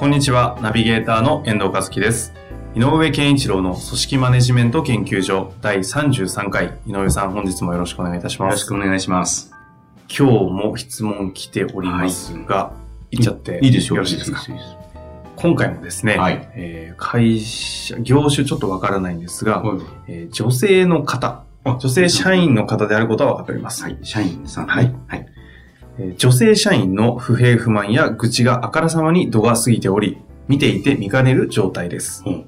こんにちは、ナビゲーターの遠藤和樹です。井上健一郎の組織マネジメント研究所第33回。井上さん、本日もよろしくお願いいたしよろします。くお願いします。今日も質問来ておりますが、いっちゃっていいですよ。よろしいですか？今回もですね、はいえー会社、業種ちょっとわからないんですが、はいえー女性の方、女性社員の方であることはわかります。はい。社員さん。はい。はい。えー女性社員の不平不満や愚痴があからさまに度が過ぎており、見ていて見かねる状態です。うん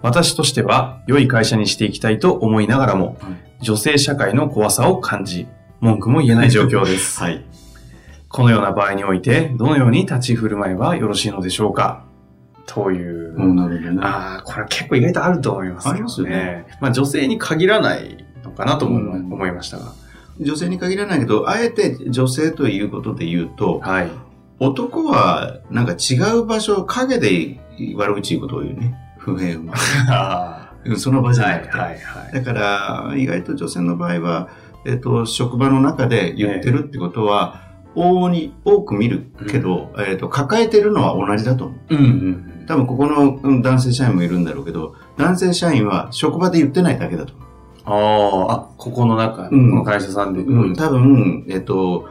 私としては、良い会社にしていきたいと思いながらも、はい女性社会の怖さを感じ、文句も言えない状況です。はい。このような場合において、どのように立ち振る舞えばよろしいのでしょうか？という。うん、なるほどね。ああ、これは結構意外とあると思います、ありまね。まあ女性に限らないのかなと思いましたが。女性に限らないけど、あえて女性ということで言うと、はい。男はなんか違う場所、影で悪口言うことを言うね。不平不満。あうんその場じゃはないくて。はいはい。だから、意外と女性の場合は、えっ、と、職場の中で言ってるってことは、往々に多く見るけど、えっ、と、抱えてるのは同じだと思う。うんうん。多分ここのうん男性社員もいるんだろうけど、男性社員は職場で言ってないだけだと思ああ、あ、ここの中、うんこの会社さんで。う。うん、多分、えっと、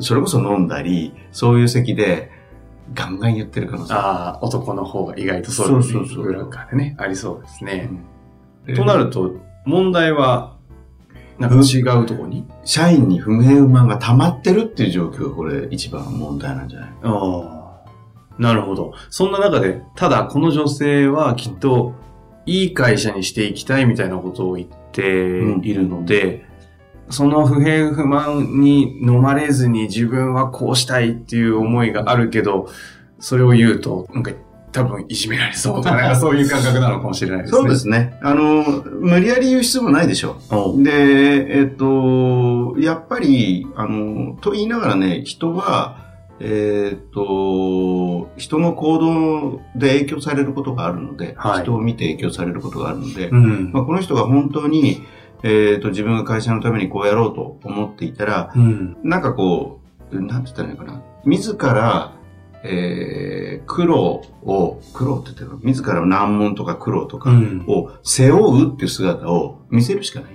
それこそ飲んだり、そういう席でガンガン言ってる可能性あああ、男の方が意外とそうですね。そうそうそう裏側でね、ありそうですね。る。となると、問題は、なんか違うところに、社員に不平不満が溜まってるっていう状況がこれ一番問題なんじゃない？ああ、なるほど。そんな中で、ただこの女性はきっと、いい会社にしていきたいみたいなことを言っているので、その不平不満に飲まれずに自分はこうしたいっていう思いがあるけど、それを言うと、なんか多分いじめられそうとか、なんかそういう感覚なのかもしれないですね。そうですね。あの、無理やり言う必要もないでしょおう。で、えっと、やっぱり、あの、と言いながらね、人は、えっと、人の行動で影響されることがあるので、はい人を見て影響されることがあるので、うん。まあ、この人が本当に、えっと、自分が会社のためにこうやろうと思っていたら、うん。なんかこう、なんて言ったらいいのかな。自ら、えー、苦労を、苦労って言ってるの自ら難問とか苦労とかうん。を背負うっていう姿を見せるしかない。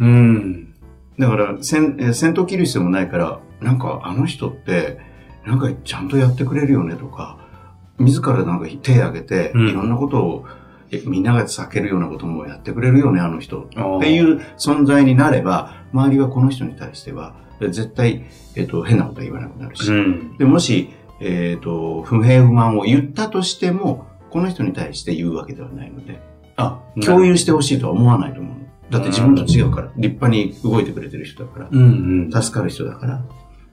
うん。だから、戦、えー戦闘切る必要もないから、なんかあの人って、なんかちゃんとやってくれるよねとか、自らなんか手を挙げて、うんいろんなことを、えみんなが避けるようなこともやってくれるよね、あの人。っっていう存在になれば、周りはこの人に対しては、え絶対、えっ、と、変なことは言わなくなるし。うん。でもし、えっ、と、不平不満を言ったとしても、この人に対して言うわけではないので、あ、共有してほしいとは思わないと思う。だって自分と違うから、立派に動いてくれてる人だから、うんうん。助かる人だから。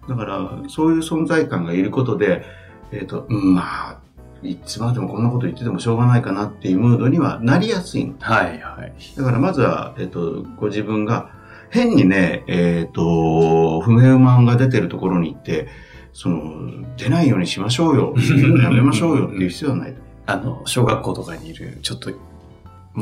だから、そういう存在感がいることで、えっ、と、うんまあ、いつまでもこんなこと言っててもしょうがないかなっていうムードにはなりやすいの。はいはい。だからまずは、えっ、と、ご自分が、変にね、えっ、と、不平不満が出てるところに行って、その、出ないようにしましょうよ、やめましょうよっていう必要はない。あの、小学校とかにいる、ちょっと、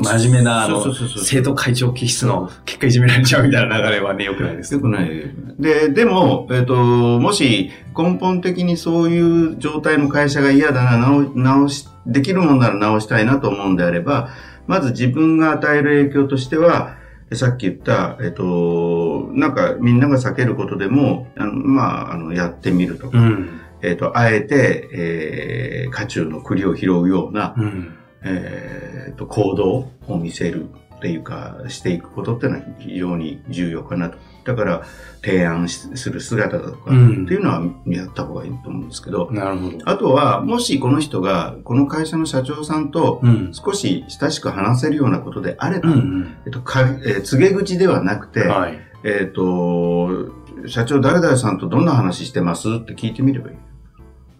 真面目な、あの生徒会長気質の、結果いじめられちゃうみたいな流れはね、良くないですよくない。で、でも、えっ、と、もし根本的にそういう状態の会社が嫌だな、直直し、できるもんなら直したいなと思うんであれば、まず自分が与える影響としては、さっき言った、えっ、と、なんかみんなが避けることでも、あのまあ、あの、やってみるとか、うん。えっ、と、あえて、えー、家中の栗を拾うような、うん。えー、と、行動を見せるっていうか、していくことっていうのは非常に重要かなと。だから、提案しする姿だとか、うんっていうのはやった方がいいと思うんですけど、なるほど。あとは、もしこの人が、この会社の社長さんとうん。少し親しく話せるようなことであれば、うんえっと、かえー告げ口ではなくて、うん。はい。えっ、と、社長誰々さんとどんな話してます？って聞いてみればいい。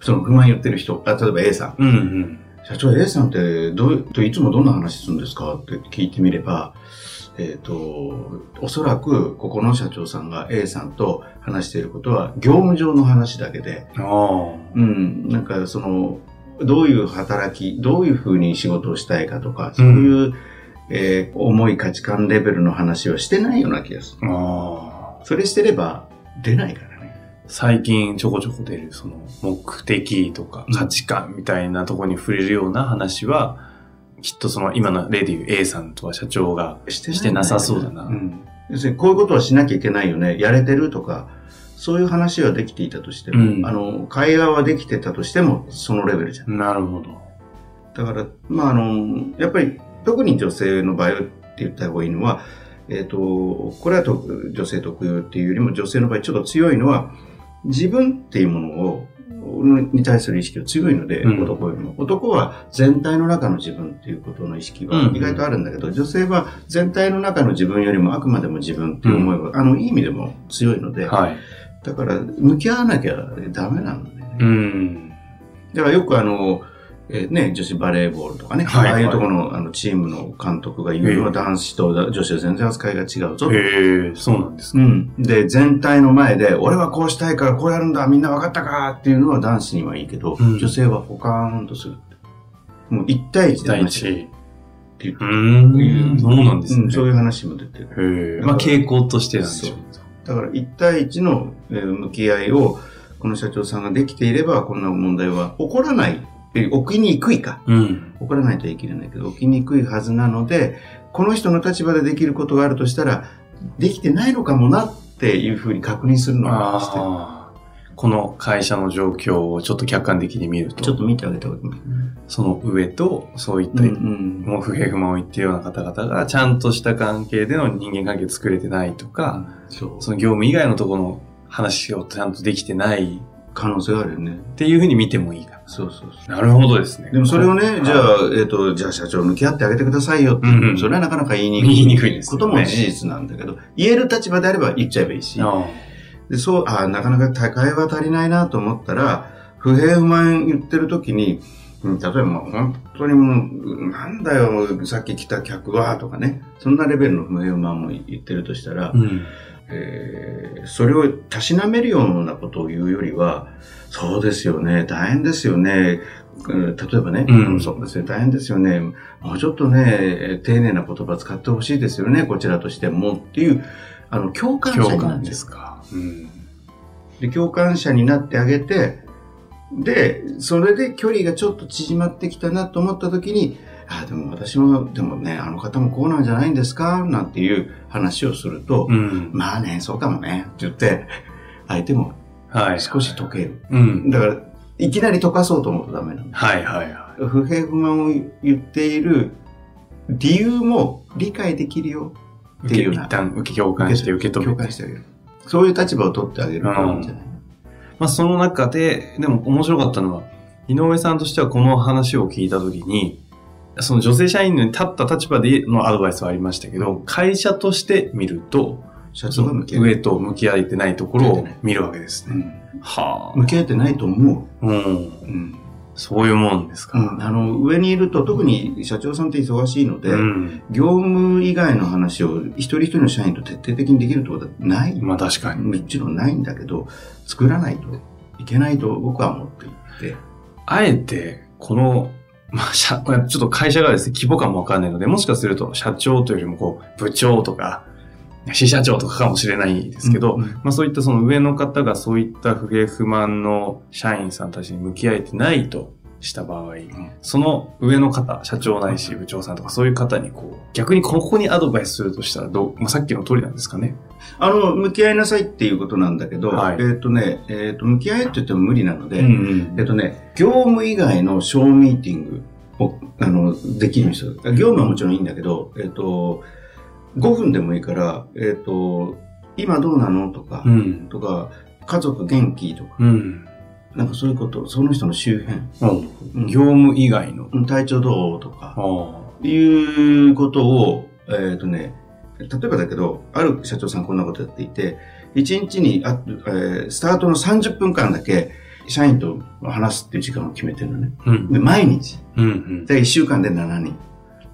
その不満言ってる人、あ例えば A さん。うんうん。社長 A さんってどうといつもどんな話するんですか？って聞いてみれば、えっ、と、おそらくここの社長さんが A さんと話していることは業務上の話だけで。うん、なんかその、どういう働き、どういうふうに仕事をしたいかとか、そういう、えー重い価値観レベルの話をしてないような気がする。ああ。それしてれば出ないからね。最近ちょこちょこ出る、その、目的とか価値観みたいなところに触れるような話は、きっとその、今の例でいう A さんとは社長がしてしてなさそうだな。うん。要するにこういうことはしなきゃいけないよね。やれてるとか、そういう話はできていたとしても、うんあの、会話はできてたとしても、そのレベルじゃん。なるほど。だから、まあ、あの、やっぱり、特に女性の場合って言った方がいいのは、えっ、と、これはと女性特有っていうよりも、女性の場合ちょっと強いのは、自分っていうものを、に対する意識が強いので、うん男よりも。男は全体の中の自分っていうことの意識はうん意外とあるんだけど、女性は全体の中の自分よりもあくまでも自分っていう思いは、あの、いい意味でも強いので、はい。だから、向き合わなきゃダメなんだよね。うん。だからよくあの、えーね、女子バレーボールとかね、はいああいうところのあのチームの監督が言うのはええ男子と女子は全然扱いが違うぞ。へえ、そうなんですか。うん。で、全体の前で、俺はこうしたいからこうやるんだ、みんな分かったかっていうのは男子にはいいけど、うん女性はポカーンとする。もう一対一で第話してる一。っていううそうなんですね。うんそういう話も出てる。まあ、傾向としてなんでしょう。だから一対一のえー向き合いを、この社長さんができていれば、こんな問題は起こらない。え起きにくいか。うん。起こらないと言い切れないけど、起きにくいはずなので、この人の立場でできることがあるとしたら、できてないのかもなっていうふうに確認するのがして。この会社の状況をちょっと客観的に見ると、ちょっと見てあげた方がいい。その上と、そういった、うんもう不平不満を言っているような方々が、ちゃんとした関係での人間関係を作れてないとか、その業務以外のところの話をちゃんとできてない可能性があるよね。っていうふうに見てもいいかそうそうそな。なるほどですね。う。でもそれをね、じゃあ、あ、えっ、と、じゃあ社長向き合ってあげてくださいよって、うんうんそれはなかなか言いにくい。言いにくいですよねことも事実なんだけど、言える立場であれば言っちゃえばいいし、あで、そう、ああ、なかなか高いは足りないなと思ったら、不平不満言ってる時に、うん例えばもう本当にもう、なんだよ、さっき来た客は、とかね、そんなレベルの不平不満も言ってるとしたら、うん。えーそれをたしなめるようなことを言うよりは、そうですよね、大変ですよね、うん例えばね、うんそうですね、大変ですよね、もうちょっとね、丁寧な言葉使ってほしいですよね、こちらとしてもっていう、あの、共感者なっ感てですか。うん。で、共感者になってあげて、で、それで距離がちょっと縮まってきたなと思った時に、あ、でも私も、でもね、あの方もこうなんじゃないんですか？なんていう話をすると、うん。まあね、そうかもね、って言って、相手もはい。少し解ける。うん。だから、いきなり溶かそうと思うとダメなの。はいはいは不平不満を言っている理由も理解できるよ。い。っていう一旦受け共感して受け止めて。共感してあげる。そういう立場を取ってあげるといいんじゃない、まあその中で、でも面白かったのは、井上さんとしてはこの話を聞いたときに、その女性社員に立った立場でのアドバイスはありましたけど、会社として見ると、社長が向き合う。上と向き合えてないところを見るわけですね。うんは向き合えてないと思あ。うん。う。うんそういうもんですか。うん、あの、上にいると、特に社長さんって忙しいので、うん。業務以外の話を一人一人の社員と徹底的にできるってことはない。まあ確かに。もちろんないんだけど、作らないといけないと僕は思っていて。あえて、この、まあ、社、ちょっと会社がですね、規模感もわかんないので、もしかすると社長というよりも、こう、部長とか、支社長とかかもしれないですけど、うんまあそういったその上の方がそういった不平不満の社員さんたちに向き合えてないとした場合、その上の方、社長ないし部長さんとかそういう方にこう、逆にここにアドバイスするとしたらどう、まあさっきの通りなんですかね。あの、向き合いなさいっていうことなんだけど、はいえっ、とね、えっ、と、向き合えって言っても無理なので、んえっとね、業務以外の小ミーティングを、あの、できる人。業務はもちろんいいんだけど、えっと、5分でもいいから、えっと、今どうなのとか、うん。とか、家族元気とか、うん。なんかそういうこと、その人の周辺、うん業務以外の。うん体調どうとか、あいうことを、えっ、とね、例えばだけど、ある社長さんこんなことやっていて、1日にあ、えースタートの30分間だけ、社員と話すっていう時間を決めてるのね。うん。で、毎日。うん。うん。で、1週間で7人。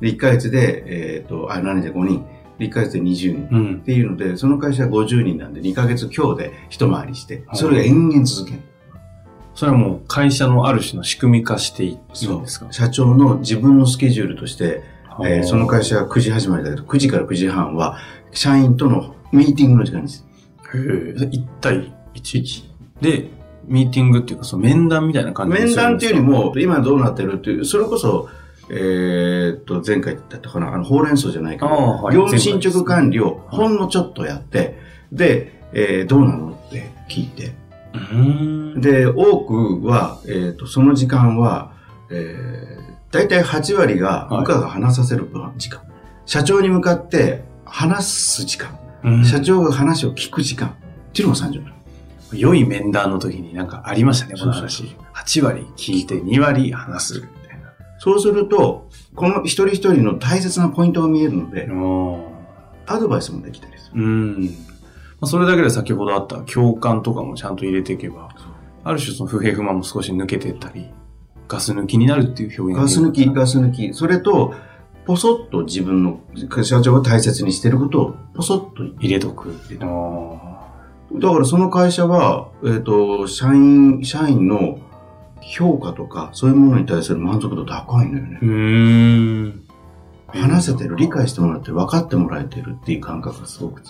で、1ヶ月で、えっ、と、あ、7人で5人。で、1ヶ月で20人。うんっ。ていうので、その会社は50人なんで、2ヶ月今日で一回りして、はいそれが延々続ける。それはもう会社のある種の仕組み化していいんですか？社長の自分のスケジュールとして、えーその会社。社は9時始まりだけど、9時から9時半は、社員とのミーティングの時間です。へえ。1対 1? で、ミーティングっていうか、その面談みたいな感じ面談っていうよりも、も、今どうなってるっていう、それこそ、えーっと、前回だったかな、あの、ほうれん草じゃないけど、はい業務進捗管理をはいほんのちょっとやって、で、えーどうなのって聞いて。で、多くは、えーっと、その時間は、えー、大体8割が部下が話させる時間。社長に向かって話す時間。うん社長が話を聞く時間。っていうのが30分。良い面談の時になんかありましたね、このそうそう話。8割聞いて2割話すみたいな。そうすると、この一人一人の大切なポイントが見えるので、おアドバイスもできたりする。うん。まあそれだけで先ほどあった共感とかもちゃんと入れていけば、ある種その不平不満も少し抜けていったり、ガス抜きになるっていう表現ガス抜き、がガス抜き。それと、ポソッと自分の、社長が大切にしてることを、ポソッと入れとく。あだからその会社は、えっ、と、社員、社員の評価とか、そういうものに対する満足度高いのよねー。うーん。話せてる、理解してもらって、分かってもらえてるっていう感覚がすごく。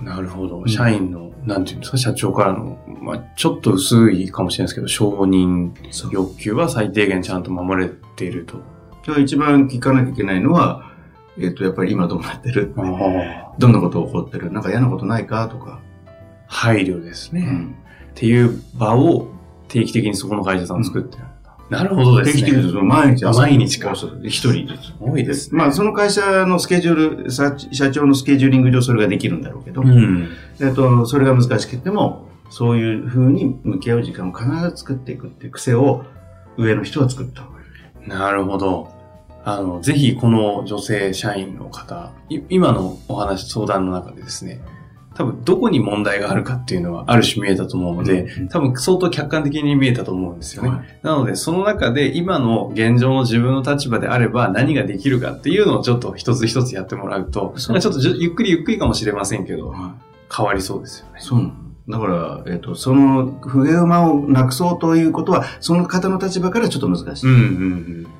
なるほど。ん社員の、なんていうんですか、社長からの、まあちょっと薄いかもしれないですけど、承認欲求は最低限ちゃんと守れていると。だから一番聞かなきゃいけないのは、えっ、と、やっぱり今どうなってる？あどんなこと起こってる？なんか嫌なことないかとか。配慮ですね、うんっていう場を定期的にそこの会社さん作ってるんだ。なるほどですね。定期的に毎日あ毎日か一人です。多いですね。まあ、その会社のスケジュール、社社長のスケジューリング上それができるんだろうけど、うん。えっと、それが難しくても、そういう風に向き合う時間を必ず作っていくっていう癖を上の人は作った方がいい。なるほど。あの、ぜひこの女性社員の方、い今のお話、相談の中でですね、多分どこに問題があるかっていうのはある種見えたと思うので、うん多分相当客観的に見えたと思うんですよね。はいなので、その中で今の現状の自分の立場であれば何ができるかっていうのをちょっと一つ一つやってもらうと、そうちょっとゆっくりゆっくりかもしれませんけど、は変わりそうですよねい。。そう。だから、えっ、と、その不平不満をなくそうということは、その方の立場からちょっと難しい。うんうんうん。こ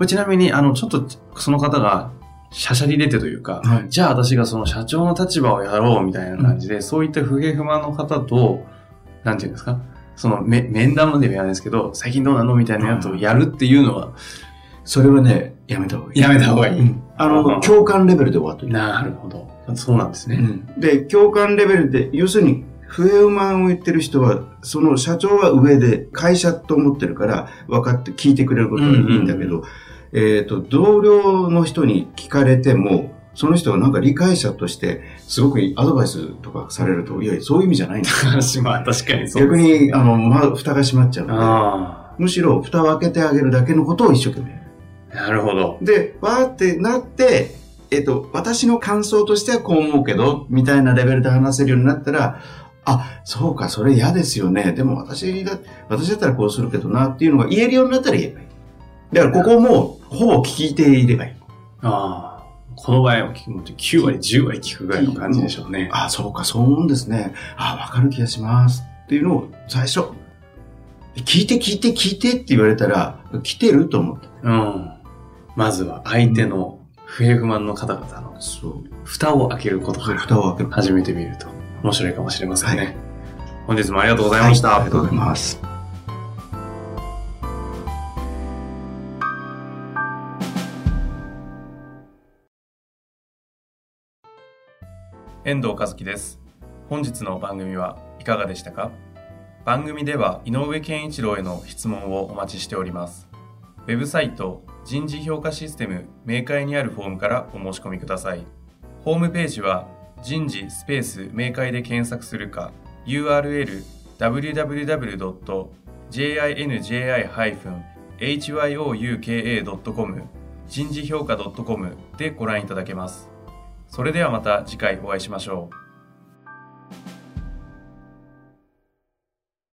れちなみに、あの、ちょっとその方が、しゃしゃり出てというか、はいじゃあ私がその社長の立場をやろうみたいな感じで、そういった不平不満の方と、なんていうんですか、そのめ面談までは言わないですけど、最近どうなのみたいなやつをやるっていうのは、それはね、やめた方がいい。やめた方がいい。うんあうんの、共感レベルで終わってる。なるほど。そうなんですね。うんで、共感レベルで、要するに、不平不満を言ってる人は、その社長は上で、会社と思ってるから、分かって聞いてくれることはいいんだけど、えっ、と、同僚の人に聞かれても、その人がなんか理解者として、すごくアドバイスとかされると、いやいや、そういう意味じゃないんだ。確かにそう逆に、あの、ま、蓋が閉まっちゃうのあで、むしろ蓋を開けてあげるだけのことを一生懸命なるほど。で、わーってなって、えっ、と、私の感想としてはこう思うけど、みたいなレベルで話せるようになったら、あ、そうか、それ嫌ですよね。でも私だ、私だったらこうするけどなっていうのが言えるようになったら言えばいい。だからここも、ほぼ聞いていればいい。ああ、この場合は9割、10割聞くぐらいの感じでしょうね。あ、そうか、そう思うんですね。あ、わかる気がします。っていうのを最初、聞いて聞いて聞いてって言われたら、来てると思って。うん。まずは相手の不平不満の方々のそう。蓋を開けることから蓋を開ける。始めてみると面白いかもしれませんね。はい本日もありがとうございました。はいありがとうございます。遠藤和樹です。本日の番組はいかがでしたか？番組では井上健一郎への質問をお待ちしております。ウェブサイト人事評価システム明快にあるフォームからお申し込みください。ホームページは人事スペース明快で検索するか URL www.jinji-hyouka.com 人事評価 .com でご覧いただけます。それではまた次回お会いしましょう。